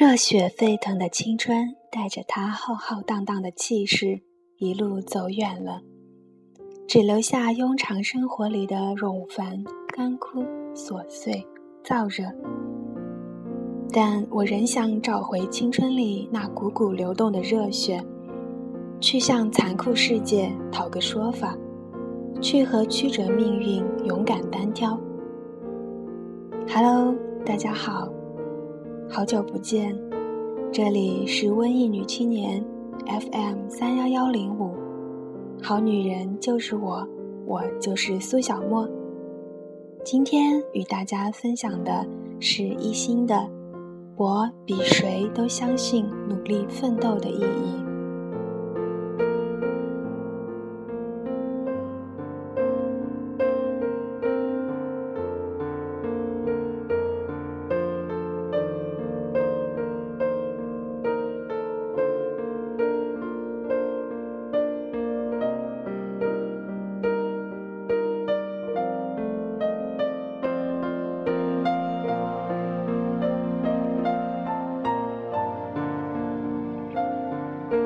热血沸腾的青春，带着他浩浩荡荡的气势，一路走远了，只留下庸常生活里的冗繁、干枯、琐碎、燥热。但我仍想找回青春里那股股流动的热血，去向残酷世界讨个说法，去和曲折命运勇敢单挑。Hello，大家好。好久不见，这里是瘟疫女青年 FM 三幺幺零五，好女人就是我，我就是苏小沫。今天与大家分享的是一心的，我比谁都相信努力奋斗的意义。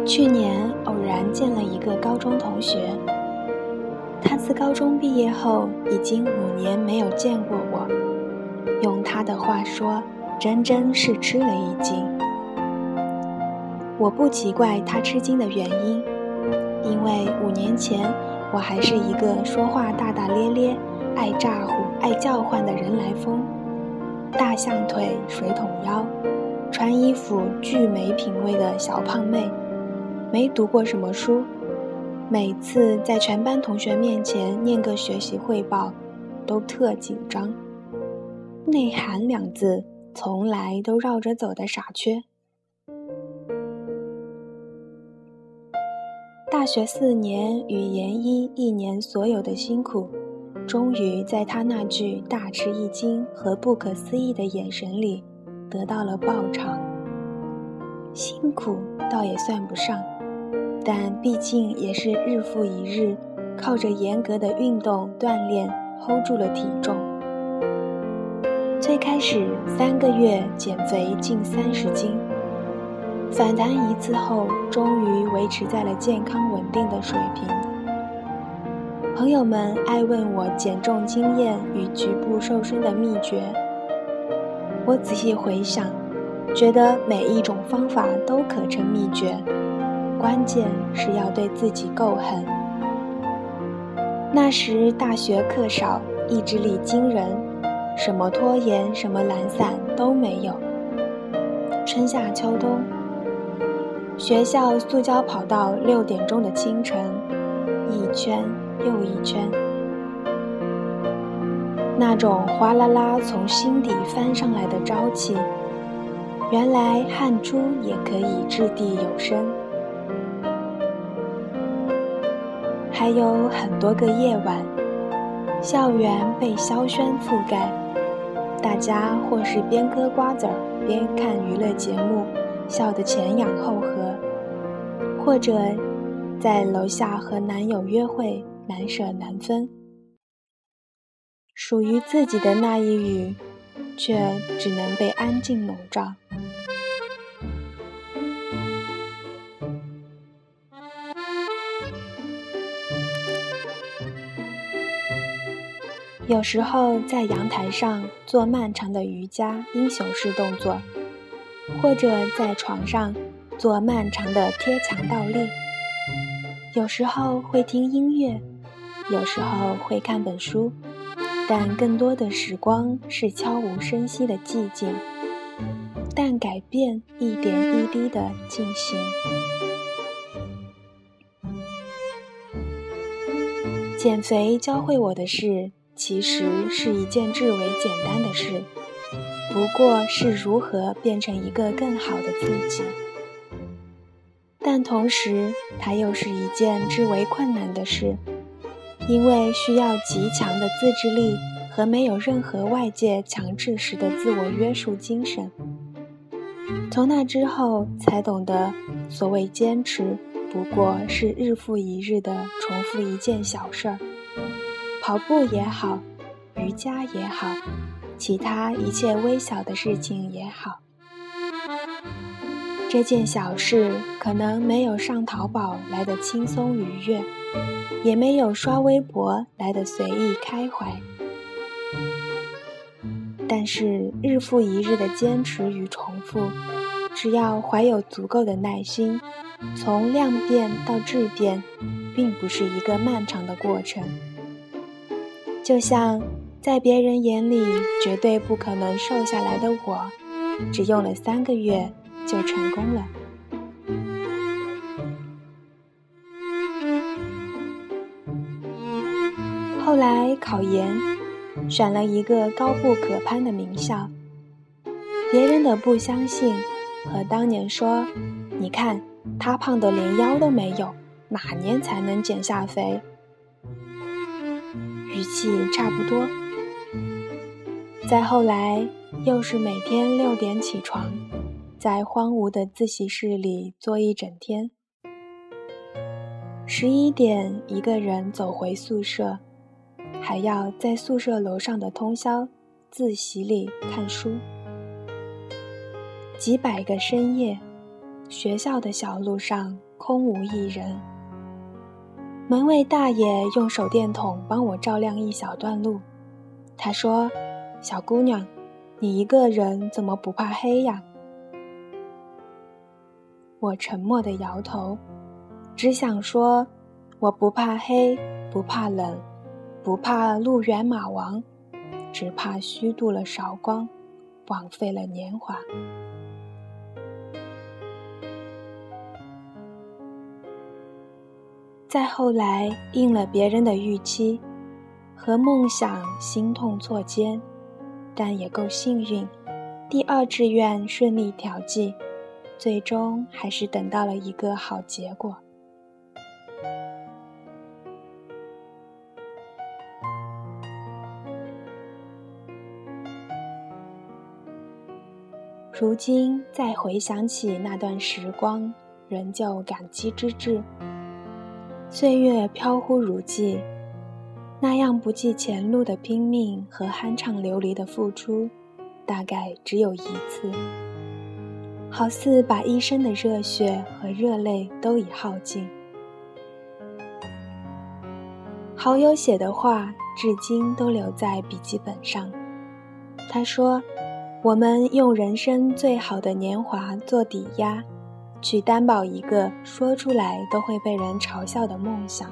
去年偶然见了一个高中同学，他自高中毕业后已经五年没有见过我。用他的话说，真真是吃了一惊。我不奇怪他吃惊的原因，因为五年前我还是一个说话大大咧咧、爱咋呼、爱叫唤的人来疯，大象腿、水桶腰，穿衣服巨没品味的小胖妹。没读过什么书，每次在全班同学面前念个学习汇报，都特紧张。内涵两字从来都绕着走的傻缺。大学四年与研一一年所有的辛苦，终于在他那句大吃一惊和不可思议的眼神里，得到了报偿。辛苦倒也算不上。但毕竟也是日复一日，靠着严格的运动锻炼 hold 住了体重。最开始三个月减肥近三十斤，反弹一次后，终于维持在了健康稳定的水平。朋友们爱问我减重经验与局部瘦身的秘诀，我仔细回想，觉得每一种方法都可成秘诀。关键是要对自己够狠。那时大学课少，意志力惊人，什么拖延、什么懒散都没有。春夏秋冬，学校塑胶跑道六点钟的清晨，一圈又一圈，那种哗啦啦从心底翻上来的朝气，原来汗珠也可以掷地有声。还有很多个夜晚，校园被硝烟覆盖，大家或是边嗑瓜子儿边看娱乐节目，笑得前仰后合；或者在楼下和男友约会，难舍难分。属于自己的那一隅，却只能被安静笼罩。有时候在阳台上做漫长的瑜伽英雄式动作，或者在床上做漫长的贴墙倒立。有时候会听音乐，有时候会看本书，但更多的时光是悄无声息的寂静，但改变一点一滴的进行。减肥教会我的是。其实是一件至为简单的事，不过是如何变成一个更好的自己。但同时，它又是一件至为困难的事，因为需要极强的自制力和没有任何外界强制时的自我约束精神。从那之后，才懂得，所谓坚持，不过是日复一日的重复一件小事儿。跑步也好，瑜伽也好，其他一切微小的事情也好，这件小事可能没有上淘宝来的轻松愉悦，也没有刷微博来的随意开怀。但是日复一日的坚持与重复，只要怀有足够的耐心，从量变到质变，并不是一个漫长的过程。就像在别人眼里绝对不可能瘦下来的我，只用了三个月。就成功了。后来考研，选了一个高不可攀的名校。别人的不相信，和当年说：“你看他胖的连腰都没有，哪年才能减下肥？”语气差不多。再后来，又是每天六点起床。在荒芜的自习室里坐一整天，十一点一个人走回宿舍，还要在宿舍楼上的通宵自习里看书。几百个深夜，学校的小路上空无一人。门卫大爷用手电筒帮我照亮一小段路，他说：“小姑娘，你一个人怎么不怕黑呀？”我沉默的摇头，只想说：我不怕黑，不怕冷，不怕路远马亡，只怕虚度了韶光，枉费了年华。再后来，应了别人的预期，和梦想心痛错肩，但也够幸运，第二志愿顺利调剂。最终还是等到了一个好结果。如今再回想起那段时光，仍旧感激之至。岁月飘忽如寄，那样不计前路的拼命和酣畅淋漓的付出，大概只有一次。好似把一生的热血和热泪都已耗尽。好友写的话，至今都留在笔记本上。他说：“我们用人生最好的年华做抵押，去担保一个说出来都会被人嘲笑的梦想。”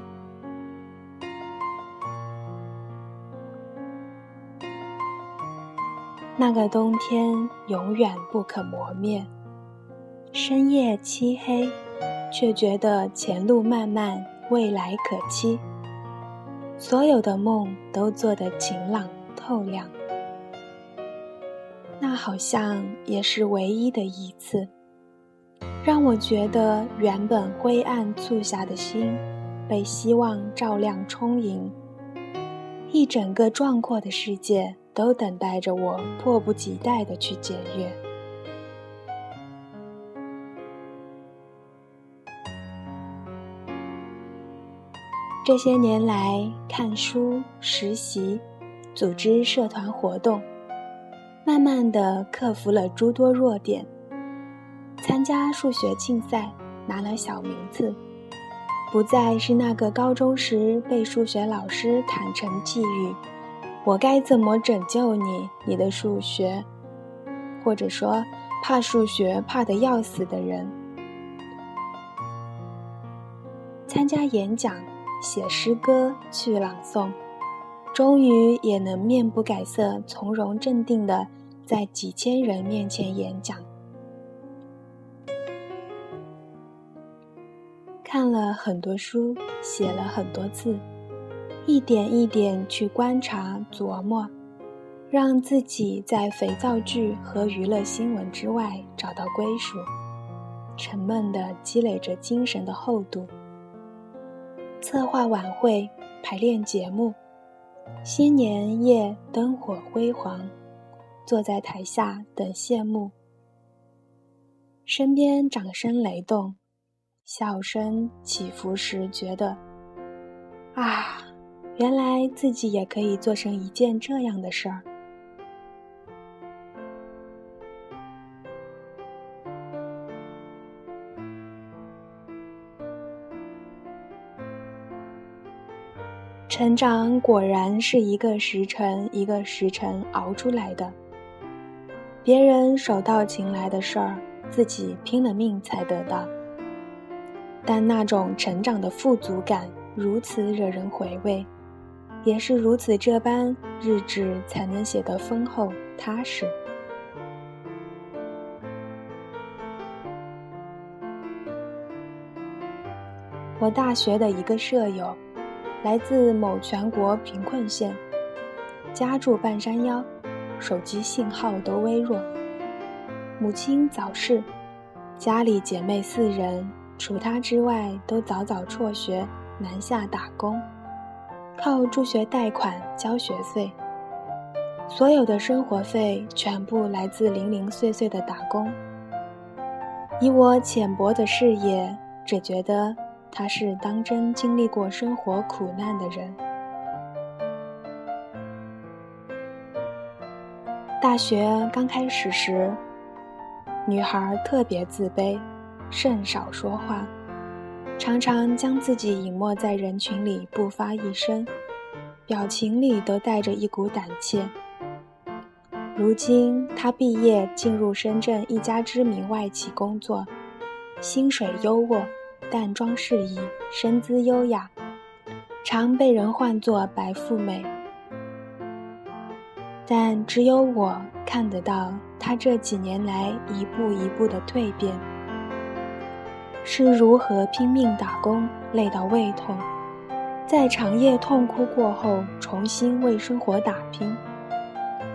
那个冬天永远不可磨灭。深夜漆黑，却觉得前路漫漫，未来可期。所有的梦都做得晴朗透亮，那好像也是唯一的一次，让我觉得原本灰暗促狭的心，被希望照亮充盈。一整个壮阔的世界都等待着我，迫不及待的去检阅。这些年来，看书、实习、组织社团活动，慢慢的克服了诸多弱点。参加数学竞赛，拿了小名次，不再是那个高中时被数学老师坦诚寄语：“我该怎么拯救你？你的数学，或者说怕数学怕得要死的人。”参加演讲。写诗歌去朗诵，终于也能面不改色、从容镇定的在几千人面前演讲。了很多书，写了很多字，一点一点去观察琢磨，让自己在肥皂剧和娱乐新闻之外找到归属，沉闷的积累着精神的厚度。策划晚会、排练节目，新年夜灯火辉煌，坐在台下等谢幕。身边掌声雷动，笑声起伏时觉得啊原来自己也可以做成一件这样的事儿。成长果然是一个时辰一个时辰熬出来的别人手到擒来的事儿自己拼了命才得到。但那种成长的富足感如此惹人回味，也是如此这般，日志才能写得丰厚踏实。我大学的一个舍友。来自某全国贫困县，家住半山腰，手机信号都微弱。母亲早逝，家里姐妹四人，除他之外都早早辍学南下打工，靠助学贷款交学费。所有的生活费全部来自零零碎碎的打工。以我浅薄的视野，只觉得。他是当真经历过生活苦难的人。大学刚开始时，女孩特别自卑，甚少说话，常常将自己隐没在人群里，不发一声，表情里都带着一股胆怯。如今，他毕业进入深圳一家知名外企工作，薪水优渥。淡妆适宜，身姿优雅，常被人唤作“白富美”。但只有我看得到他这几年来一步一步的蜕变，是如何拼命打工，累到胃痛，在长夜痛哭过后重新为生活打拼，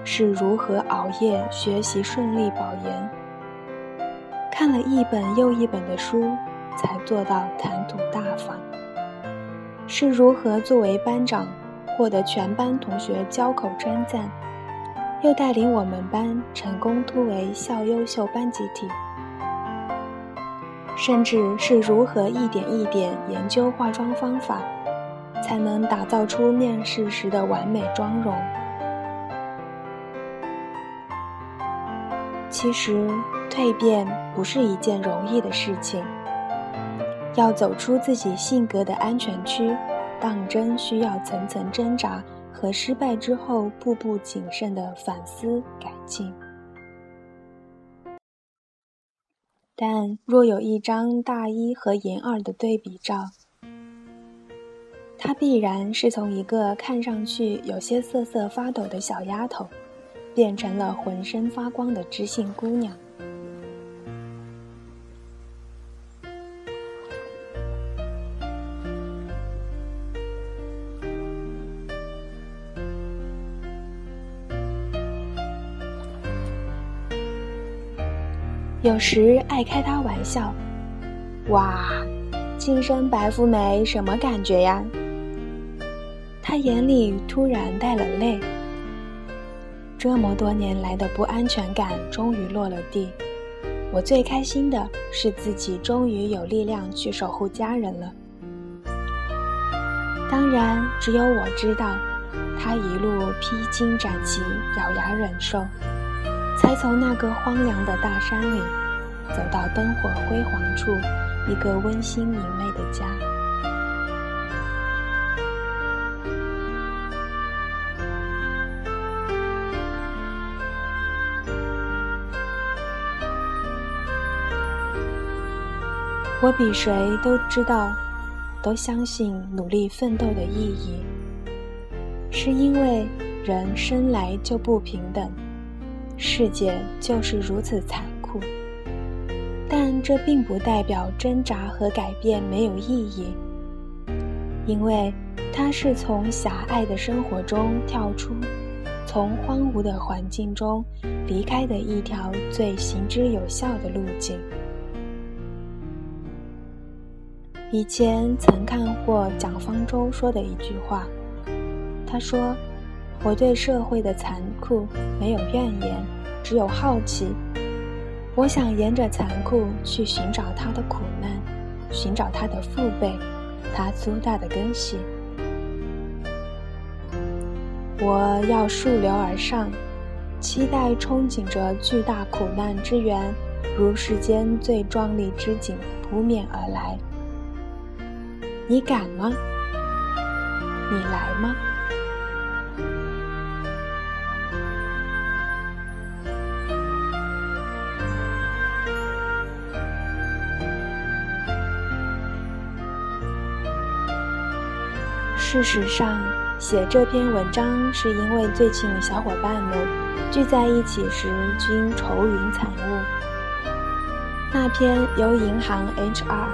是如何熬夜学习顺利保研，看了一本又一本的书。才做到谈吐大方，是如何作为班长获得全班同学交口称赞，又带领我们班成功突围校优秀班集体，甚至是如何一点一点研究化妆方法，才能打造出面试时的完美妆容。其实，蜕变不是一件容易的事情。要走出自己性格的安全区，当真需要层层挣扎和失败之后步步谨慎的反思改进。但若有一张大一和研二的对比照，她必然是从一个看上去有些瑟瑟发抖的小丫头，变成了浑身发光的知性姑娘。有时爱开他玩笑，哇，晋升白富美什么感觉呀？他眼里突然带了泪。这么多年来的不安全感终于落了地，我最开心的是自己终于有力量去守护家人了。当然，只有我知道，他一路披荆斩棘，咬牙忍受。才从那个荒凉的大山里，走到灯火辉煌处，一个温馨明媚的家。我比谁都知道，都相信努力奋斗的意义，是因为人生来就不平等。世界就是如此残酷，但这并不代表挣扎和改变没有意义，因为它是从狭隘的生活中跳出，从荒芜的环境中离开的一条最行之有效的路径。以前曾看过蒋方舟说的一句话，他说。我对社会的残酷没有怨言，只有好奇。我想沿着残酷去寻找它的苦难，寻找它的父辈，它粗大的根系。我要溯流而上，期待憧憬着巨大苦难之源，如世间最壮丽之景扑面而来。你敢吗？你来吗？事实上，写这篇文章是因为最近小伙伴们聚在一起时均愁云惨雾。那篇由银行 HR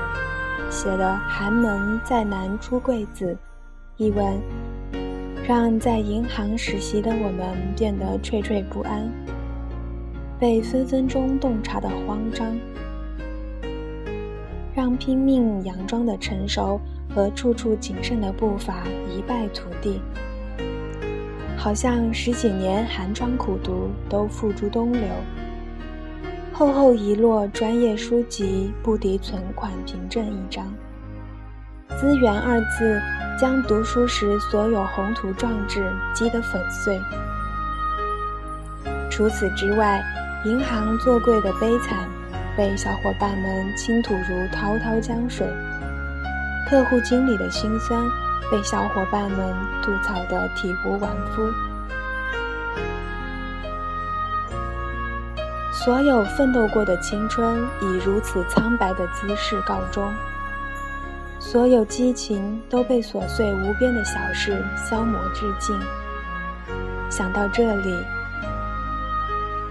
写的“寒门再难出贵子”一文，让在银行实习的我们变得惴惴不安，被分分钟洞察的慌张，让拼命佯装的成熟。和处处谨慎的步伐一败涂地，好像十几年寒窗苦读都付诸东流。厚厚一摞专业书籍不敌存款凭证一张，资源二字将读书时所有宏图壮志击得粉碎。除此之外，银行做柜的悲惨被小伙伴们倾吐如滔滔江水。客户经理的辛酸被小伙伴们吐槽得体无完肤，所有奋斗过的青春以如此苍白的姿势告终，所有激情都被琐碎无边的小事消磨至尽。想到这里，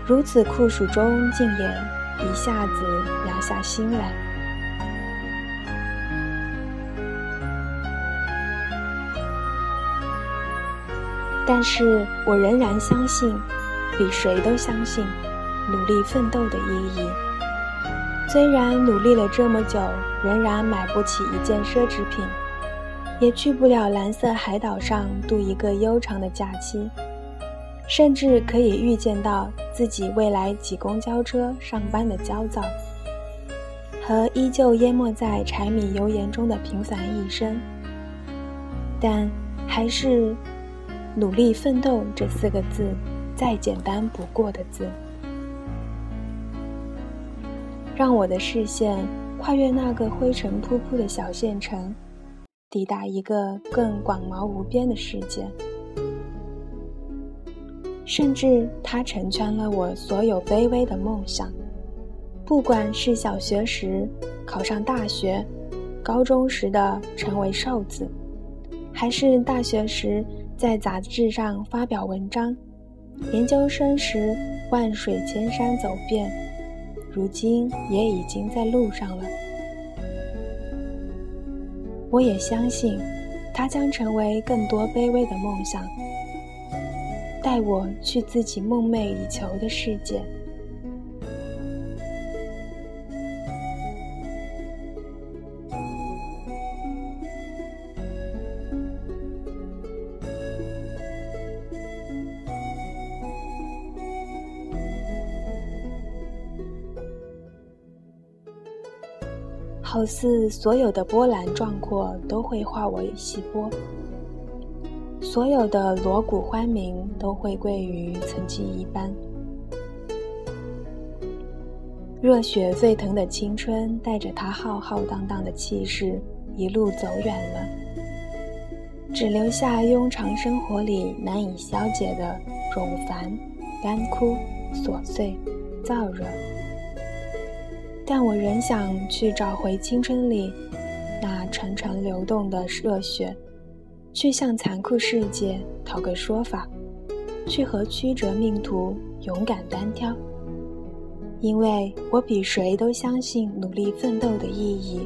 如此酷暑中，竟也一下子凉下心来。但是我仍然相信，比谁都相信努力奋斗的意义。虽然努力了这么久，仍然买不起一件奢侈品，也去不了蓝色海岛上度一个悠长的假期，甚至可以预见到自己未来挤公交车上班的焦躁，和依旧淹没在柴米油盐中的平凡一生，但还是。努力奋斗这四个字，再简单不过的字，让我的视线跨越那个灰尘扑扑的小县城，抵达一个更广袤无边的世界。甚至，它成全了我所有卑微的梦想，不管是小学时考上大学，高中时的成为瘦子，还是大学时。在杂志上发表文章，研究生时万水千山走遍，如今也已经在路上了。我也相信，它将成为更多卑微的梦想，带我去自己梦寐以求的世界。好似所有的波澜壮阔都会化为细波，所有的锣鼓欢鸣都会归于曾经一般。热血沸腾的青春带着它浩浩荡荡的气势一路走远了，只留下庸常生活里难以消解的冗繁、干枯、琐碎、燥热。但我仍想去找回青春里那潺潺流动的热血，去向残酷世界讨个说法，去和曲折命途勇敢单挑。因为我比谁都相信努力奋斗的意义。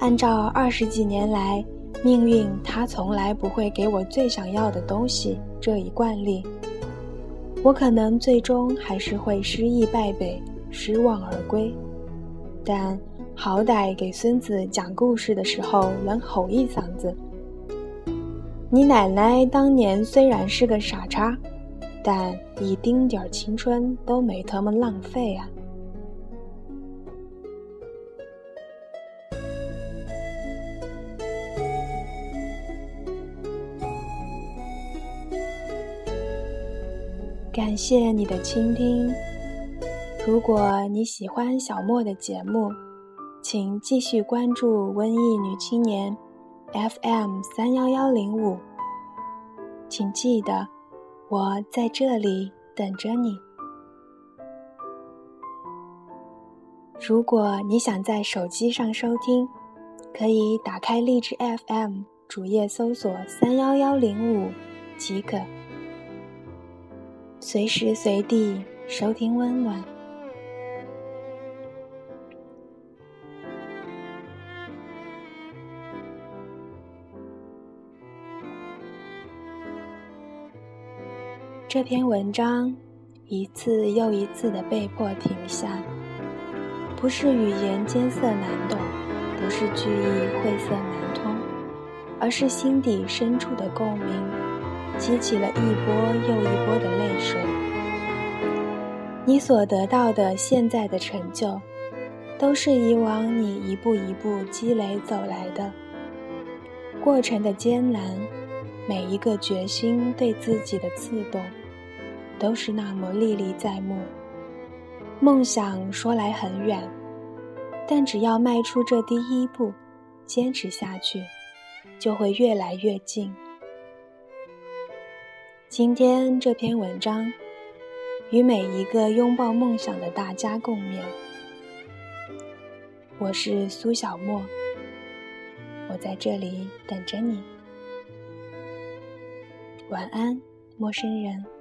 按照二十几年来命运它从来不会给我最想要的东西这一惯例，我可能最终还是会失意败北。失望而归，但好歹给孙子讲故事的时候能吼一嗓子：“你奶奶当年虽然是个傻叉，但一丁点儿青春都没他妈浪费啊！”感谢你的倾听。如果你喜欢小莫的节目，请继续关注《瘟疫女青年》，FM 三幺幺零五。请记得，我在这里等着你。如果你想在手机上收听，可以打开荔枝 FM 主页搜索三幺幺零五即可，随时随地收听温暖。这篇文章一次又一次的被迫停下，不是语言艰涩难懂，不是句意晦涩难通，而是心底深处的共鸣，激起了一波又一波的泪水。你所得到的现在的成就，都是以往你一步一步积累走来的，过程的艰难，每一个决心对自己的刺痛。都是那么历历在目。梦想说来很远，但只要迈出这第一步，坚持下去，就会越来越近。今天这篇文章，与每一个拥抱梦想的大家共勉。我是苏小沫，我在这里等着你。晚安，陌生人。